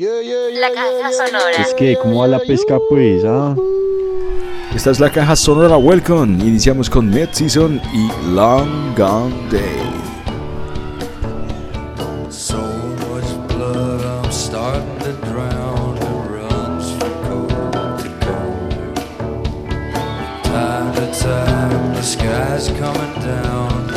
La caja sonora. Es que, ¿cómo va la pesca, pues? Ah? Esta es la caja sonora Welcome. Iniciamos con Mid Season y Long Gone Day. sky's coming down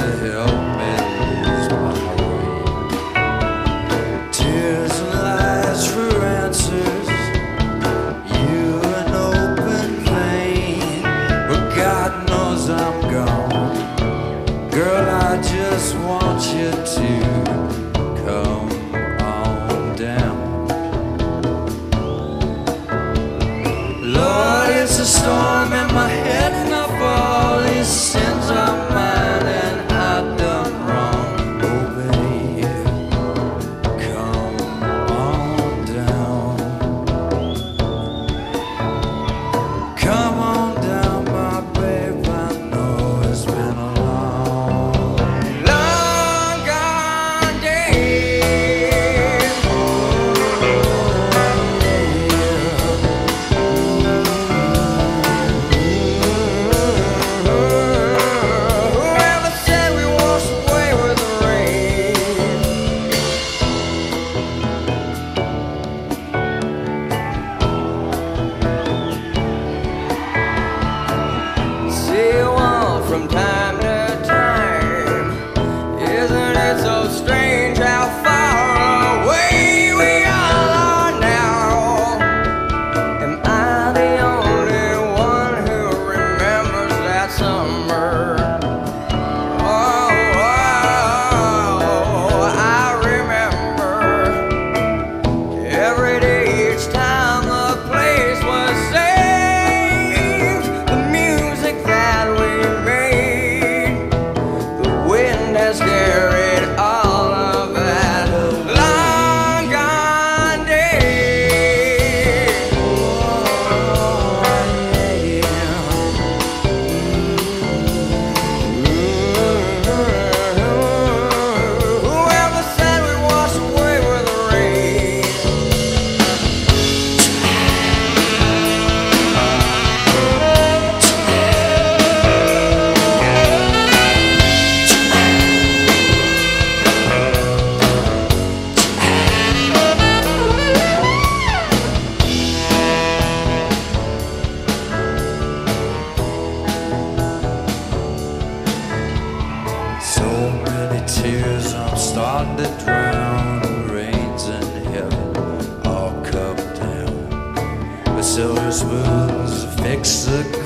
the rains in heaven all down with silver spoons fix the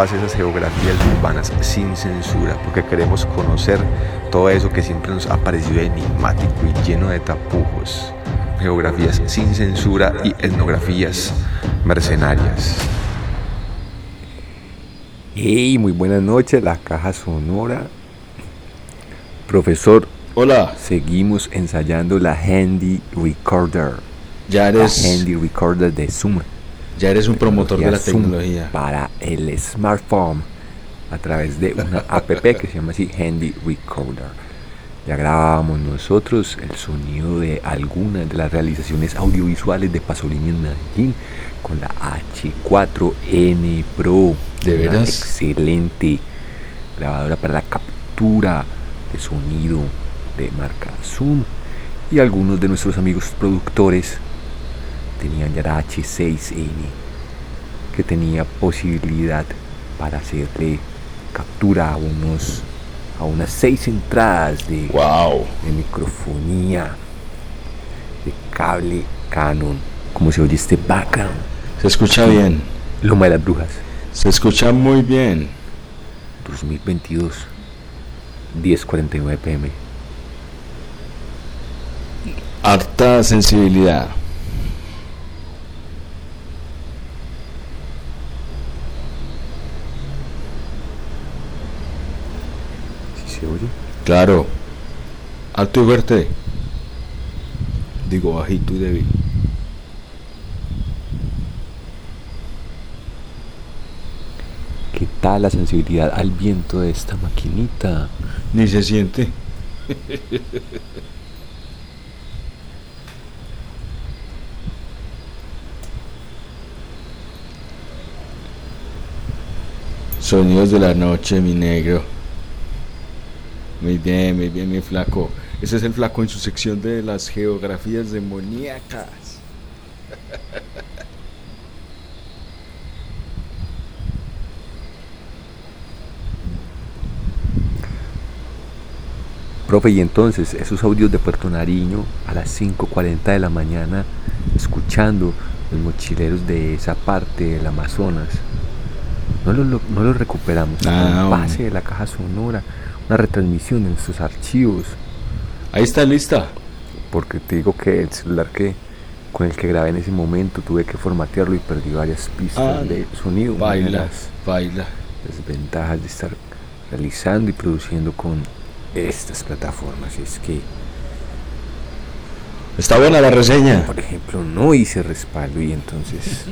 todas esas geografías urbanas sin censura, porque queremos conocer todo eso que siempre nos ha parecido enigmático y lleno de tapujos. Geografías sin censura y etnografías mercenarias. Hey, muy buenas noches, la caja sonora. Profesor, Hola, seguimos ensayando la Handy Recorder. ya La eres, Handy Recorder de Zoom. Ya eres un promotor de la Zoom tecnología. Para el smartphone a través de una app que se llama así Handy Recorder. Ya grabábamos nosotros el sonido de algunas de las realizaciones audiovisuales de Pasolini en Medellín con la H4N Pro. ¿De Una veras? Excelente grabadora para la captura de sonido de marca Zoom. Y algunos de nuestros amigos productores tenían ya la H6N que tenía posibilidad para hacerle captura a unos a unas seis entradas de, Wow. de microfonía de cable Canon como se oye este background Se escucha bien. Loma de las Brujas Se escucha muy bien. 2022 10.49 pm Harta sensibilidad. Claro. Alto y fuerte. Digo bajito y débil. ¿Qué tal la sensibilidad al viento de esta maquinita? Ni se siente. Sonidos de la noche, mi negro. Muy bien, muy bien, mi flaco. Ese es el flaco en su sección de las geografías demoníacas. Profe, y entonces esos audios de Puerto Nariño a las 5.40 de la mañana, escuchando los mochileros de esa parte del Amazonas, no los, lo- no los recuperamos. Ah, un hombre. pase de la caja sonora, una retransmisión de nuestros archivos, Ahí está lista. porque te digo que el celular que con el que grabé en ese momento tuve que formatearlo y perdí varias pistas Ah, de sonido. Baila, las baila. desventajas de estar realizando y produciendo con estas plataformas es que Está buena la reseña. por ejemplo, no hice respaldo y entonces,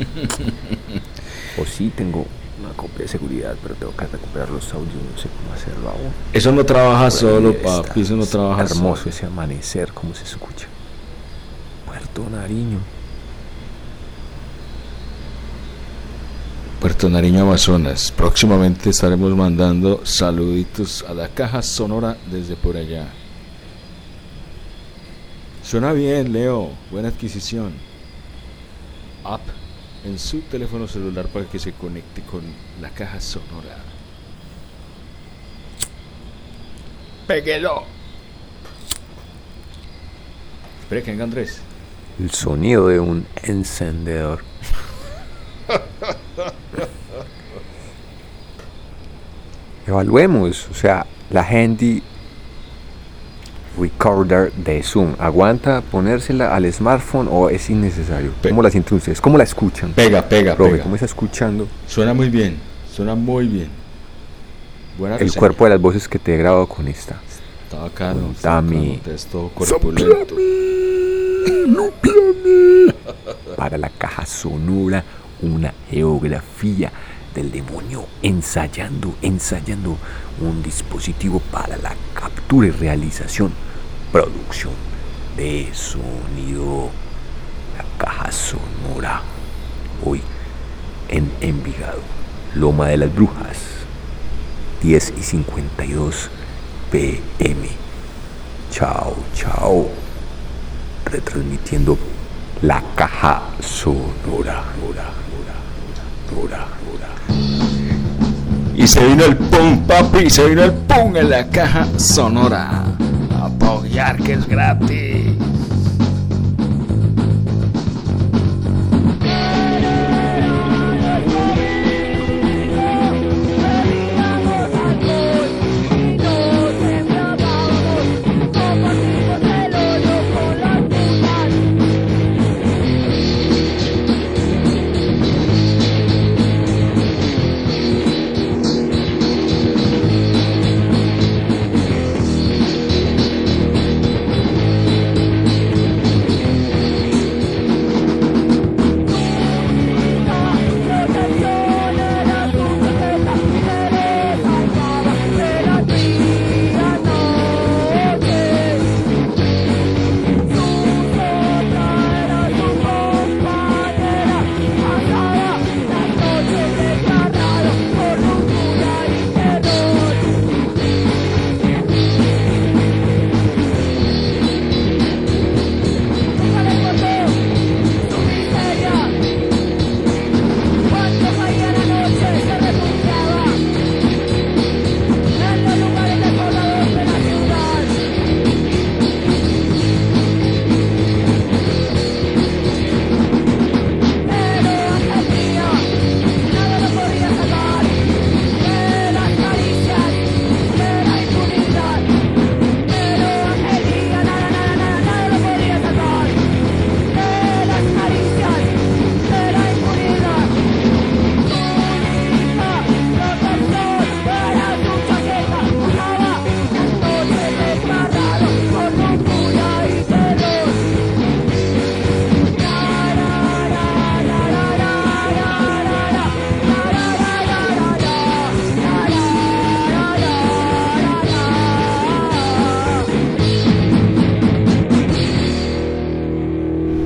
o sí tengo una copia de seguridad, pero tengo que recuperar los audios, no sé cómo hacerlo aún. Eso no trabaja solo, papi. Eso no trabaja Hermoso solo. ese amanecer, como se escucha. Puerto Nariño. Puerto Nariño, Amazonas. Próximamente estaremos mandando saluditos a la caja sonora desde por allá. Suena bien, Leo. Buena adquisición. App en su teléfono celular para que se conecte con la caja sonora. Péguelo. Espera que venga Andrés. El sonido de un encendedor. Evaluemos, o sea, la handy recorder de Zoom. ¿Aguanta ponérsela al smartphone o es innecesario? Pe- ¿Cómo la sienten ustedes? ¿Cómo la escuchan? Pega, pega, Profe, pega. ¿cómo está escuchando Suena muy bien. Suena muy bien. Buena el reseña. cuerpo de las voces que te he grabado con esta? Está bacano. Corpulento. Para la caja sonora, una geografía del demonio ensayando, ensayando un dispositivo para la captura y realización, producción de sonido. La caja sonora. Hoy en Envigado, Loma de las Brujas, 10 y 52 pm. Chao, chao. Retransmitiendo la caja sonora. Ora, ora, ora, ora. Y se vino el pum, papi, se vino el pum en la caja sonora. Apoyar que es gratis.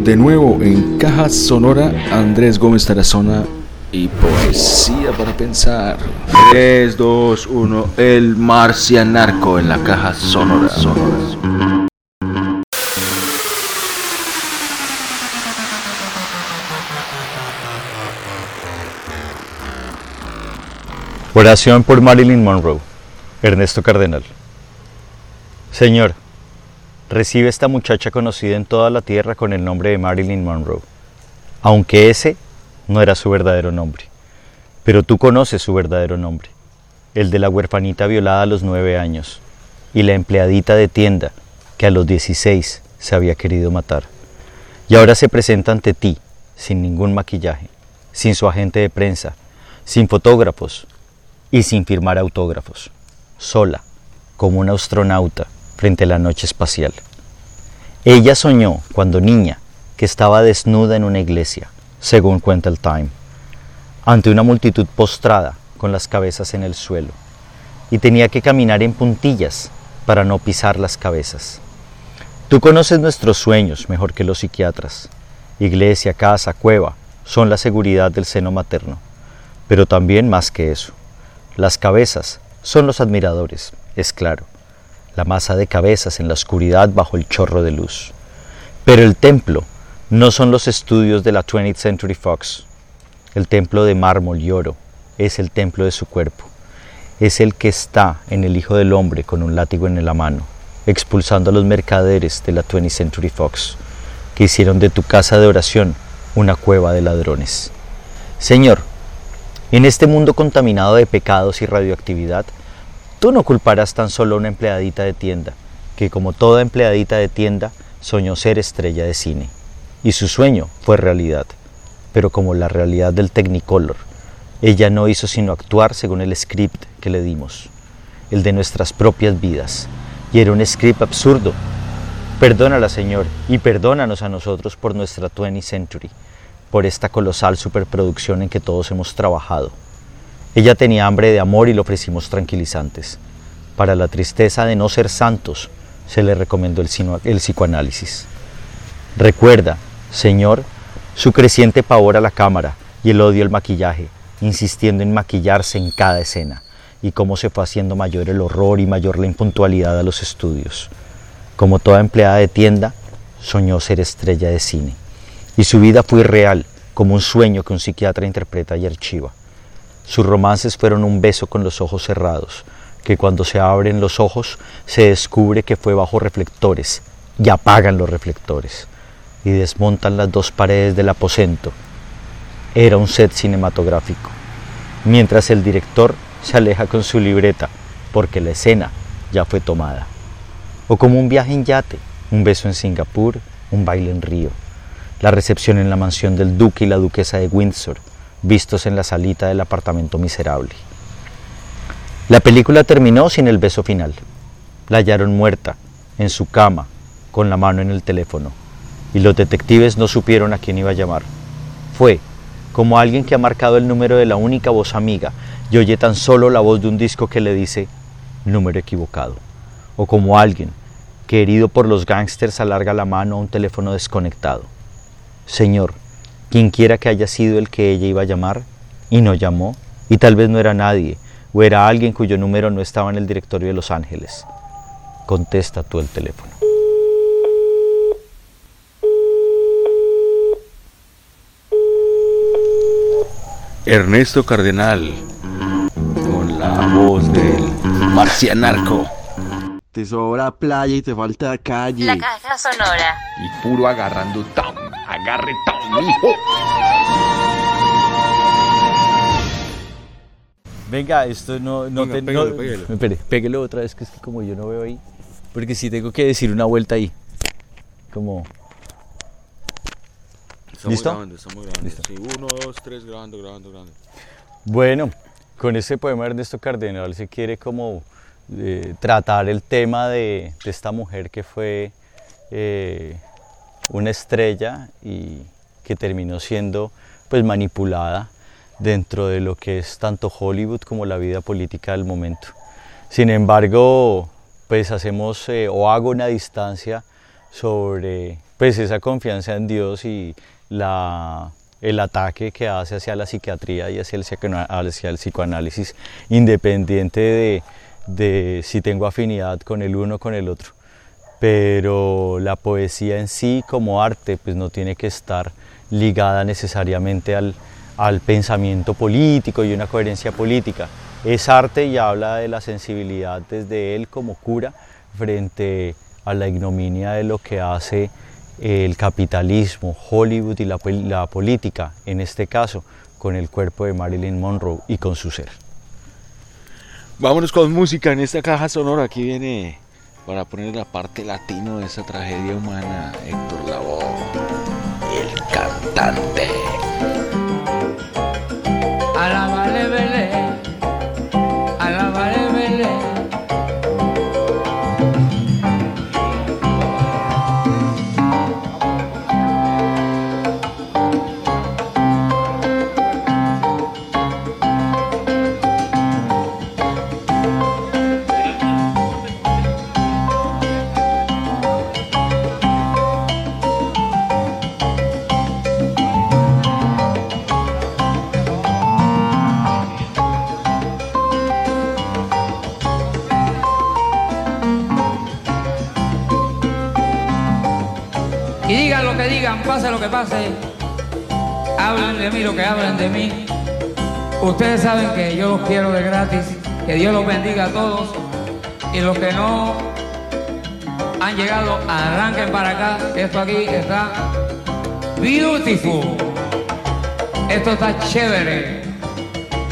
De nuevo en Caja Sonora, Andrés Gómez Tarazona y Poesía para Pensar. 3, 2, 1, el marcianarco en la Caja Sonora. sonora. Oración por Marilyn Monroe. Ernesto Cardenal. Señor, recibe esta muchacha conocida en toda la tierra con el nombre de Marilyn Monroe, aunque ese no era su verdadero nombre. Pero tú conoces su verdadero nombre, el de la huerfanita violada a los nueve años y la empleadita de tienda que a los 16 se había querido matar. Y ahora se presenta ante ti, sin ningún maquillaje, sin su agente de prensa, sin fotógrafos y sin firmar autógrafos, sola, como una astronauta frente a la noche espacial. Ella soñó, cuando niña, que estaba desnuda en una iglesia, según cuenta el Time, ante una multitud postrada con las cabezas en el suelo, y tenía que caminar en puntillas para no pisar las cabezas. Tú conoces nuestros sueños mejor que los psiquiatras. Iglesia, casa, cueva son la seguridad del seno materno, pero también más que eso. Las cabezas son los admiradores, es claro, la masa de cabezas en la oscuridad bajo el chorro de luz. Pero el templo no son los estudios de la 20th Century Fox. El templo de mármol y oro es el templo de su cuerpo. Es el que está en el Hijo del Hombre con un látigo en la mano, expulsando a los mercaderes de la 20th Century Fox, que hicieron de tu casa de oración una cueva de ladrones. Señor, en este mundo contaminado de pecados y radioactividad, tú no culparás tan solo a una empleadita de tienda, que como toda empleadita de tienda soñó ser estrella de cine. Y su sueño fue realidad, pero como la realidad del Technicolor, ella no hizo sino actuar según el script que le dimos, el de nuestras propias vidas, y era un script absurdo. Perdónala, Señor, y perdónanos a nosotros por nuestra 20th Century por esta colosal superproducción en que todos hemos trabajado. Ella tenía hambre de amor y le ofrecimos tranquilizantes. Para la tristeza de no ser santos, se le recomendó el, el psicoanálisis. Recuerda, Señor, su creciente pavor a la cámara y el odio al maquillaje, insistiendo en maquillarse en cada escena, y cómo se fue haciendo mayor el horror y mayor la impuntualidad a los estudios. Como toda empleada de tienda, soñó ser estrella de cine y su vida fue real, como un sueño que un psiquiatra interpreta y archiva. Sus romances fueron un beso con los ojos cerrados, que cuando se abren los ojos se descubre que fue bajo reflectores y apagan los reflectores y desmontan las dos paredes del aposento. Era un set cinematográfico, mientras el director se aleja con su libreta porque la escena ya fue tomada. O como un viaje en yate, un beso en Singapur, un baile en Río la recepción en la mansión del duque y la duquesa de Windsor, vistos en la salita del apartamento miserable. La película terminó sin el beso final. La hallaron muerta, en su cama, con la mano en el teléfono, y los detectives no supieron a quién iba a llamar. Fue como alguien que ha marcado el número de la única voz amiga y oye tan solo la voz de un disco que le dice número equivocado. O como alguien que herido por los gángsters alarga la mano a un teléfono desconectado. Señor, quien quiera que haya sido el que ella iba a llamar y no llamó, y tal vez no era nadie, o era alguien cuyo número no estaba en el directorio de Los Ángeles. Contesta tú el teléfono. Ernesto Cardenal, con la voz del marcianarco. Te sobra playa y te falta calle. La caja sonora. Y puro agarrando tom, agarre tom, hijo. Venga, esto no, no Venga, te- pégalo, no- pégalo. Espere, péguelo otra vez que es que como yo no veo ahí. Porque sí tengo que decir una vuelta ahí. Como. Estamos ¿Listo? grabando, estamos grabando. Listo. Sí, uno, dos, tres, grabando, grabando, grabando. Bueno, con este poema de Ernesto Cardenal se quiere como eh, tratar el tema de, de esta mujer que fue eh, una estrella y que terminó siendo pues manipulada dentro de lo que es tanto Hollywood como la vida política del momento. Sin embargo, pues hacemos eh, o hago una distancia sobre pues esa confianza en Dios y la, el ataque que hace hacia la psiquiatría y hacia el, hacia el psicoanálisis, independiente de, de si tengo afinidad con el uno o con el otro. Pero la poesía en sí como arte pues no tiene que estar ligada necesariamente al, al pensamiento político y una coherencia política. Es arte y habla de la sensibilidad desde él como cura frente a la ignominia de lo que hace el capitalismo, Hollywood y la, la política, en este caso con el cuerpo de Marilyn Monroe y con su ser. Vámonos con música en esta caja sonora. Aquí viene para poner la parte latino de esa tragedia humana Héctor Lavoe, el cantante. Que hablen de mí. Ustedes saben que yo los quiero de gratis. Que Dios los bendiga a todos. Y los que no han llegado, arranquen para acá. Esto aquí está beautiful. Esto está chévere.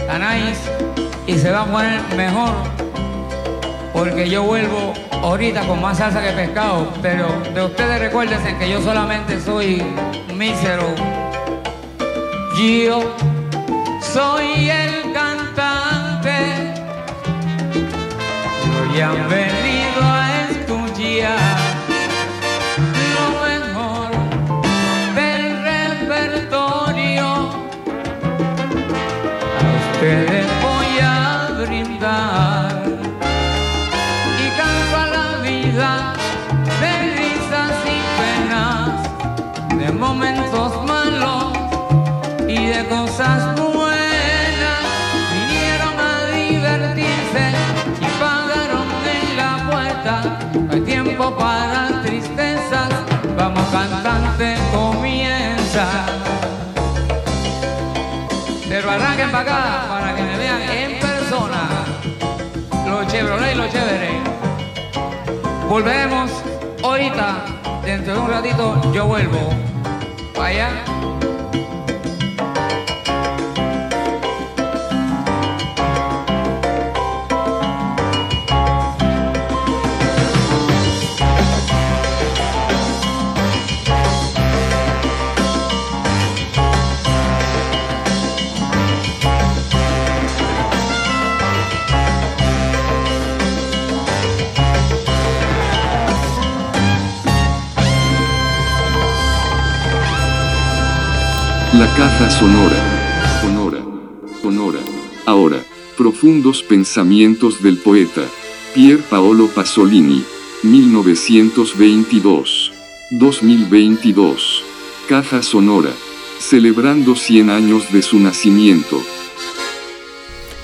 Está. Y se va a poner mejor. Porque yo vuelvo ahorita con más salsa que pescado. Pero de ustedes recuérdense que yo solamente soy mísero. Yo soy el cantante. Hoy han venido a escuchar lo mejor del repertorio. A ustedes voy a brindar Chéveres. Volvemos ahorita, dentro de un ratito yo vuelvo. Allá. Caja sonora. Sonora. Sonora. Ahora, profundos pensamientos del poeta. Pier Paolo Pasolini. 1922. 2022. Caja sonora. Celebrando 100 años de su nacimiento.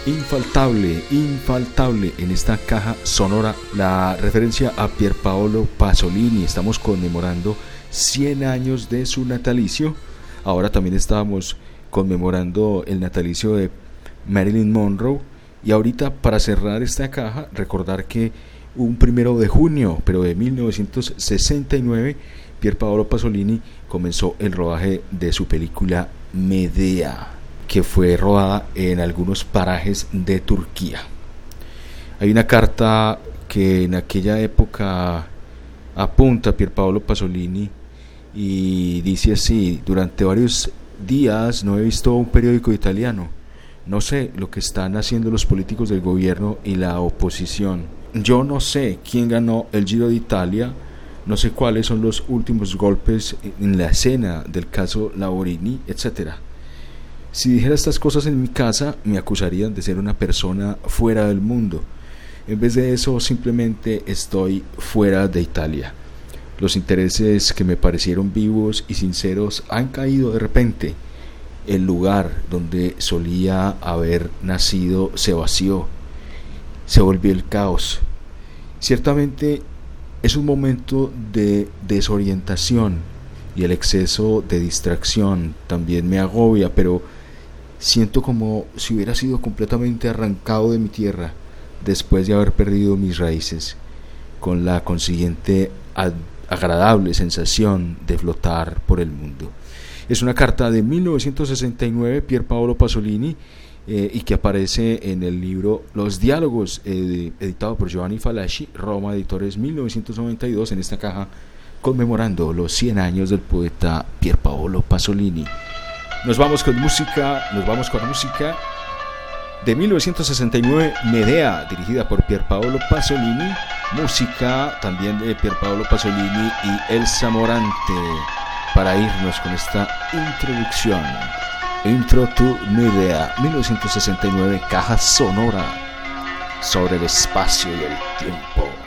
Infaltable, infaltable en esta caja sonora la referencia a Pierpaolo Pasolini. Estamos conmemorando 100 años de su natalicio. Ahora también estábamos conmemorando el natalicio de Marilyn Monroe. Y ahorita para cerrar esta caja, recordar que un primero de junio, pero de 1969, Pierpaolo Pasolini comenzó el rodaje de su película Medea que fue rodada en algunos parajes de Turquía. Hay una carta que en aquella época apunta a Pierpaolo Pasolini y dice así, durante varios días no he visto un periódico italiano, no sé lo que están haciendo los políticos del gobierno y la oposición, yo no sé quién ganó el Giro de Italia, no sé cuáles son los últimos golpes en la escena del caso Laurini, etcétera. Si dijera estas cosas en mi casa, me acusarían de ser una persona fuera del mundo. En vez de eso, simplemente estoy fuera de Italia. Los intereses que me parecieron vivos y sinceros han caído de repente. El lugar donde solía haber nacido se vació, se volvió el caos. Ciertamente es un momento de desorientación y el exceso de distracción también me agobia, pero siento como si hubiera sido completamente arrancado de mi tierra después de haber perdido mis raíces, con la consiguiente agradable sensación de flotar por el mundo. Es una carta de 1969, Pier Paolo Pasolini, eh, y que aparece en el libro Los Diálogos, eh, editado por Giovanni Falasci, Roma Editores 1992, en esta caja conmemorando los 100 años del poeta Pier Paolo Pasolini. Nos vamos con música, nos vamos con música de 1969, Medea, dirigida por Pier Paolo Pasolini, música también de Pier Paolo Pasolini y Elsa Morante, para irnos con esta introducción. Intro to Medea, 1969, caja sonora sobre el espacio y el tiempo.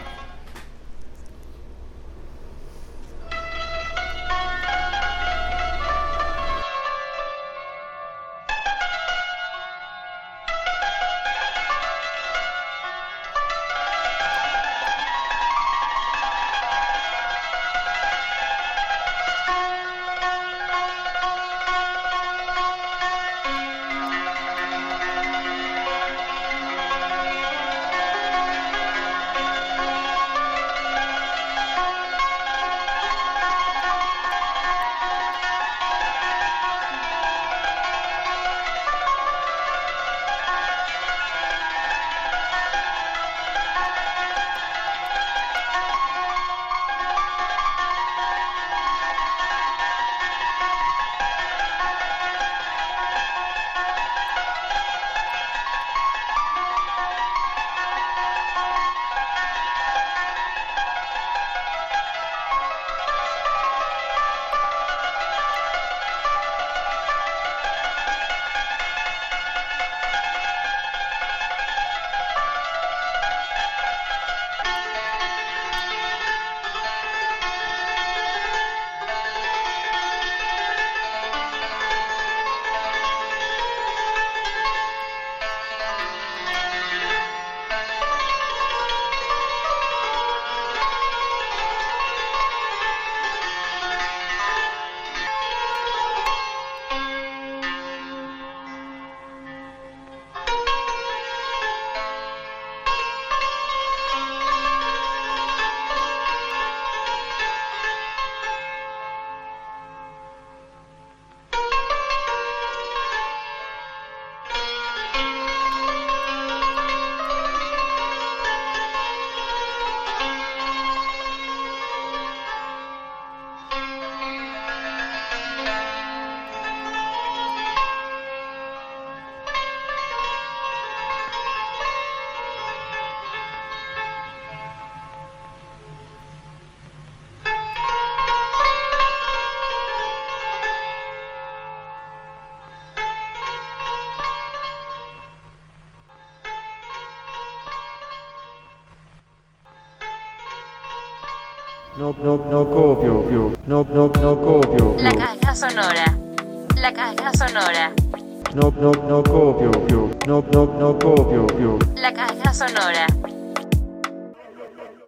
Sonora. La caja sonora. No, no, no copio, no, no, no copio. La caja sonora.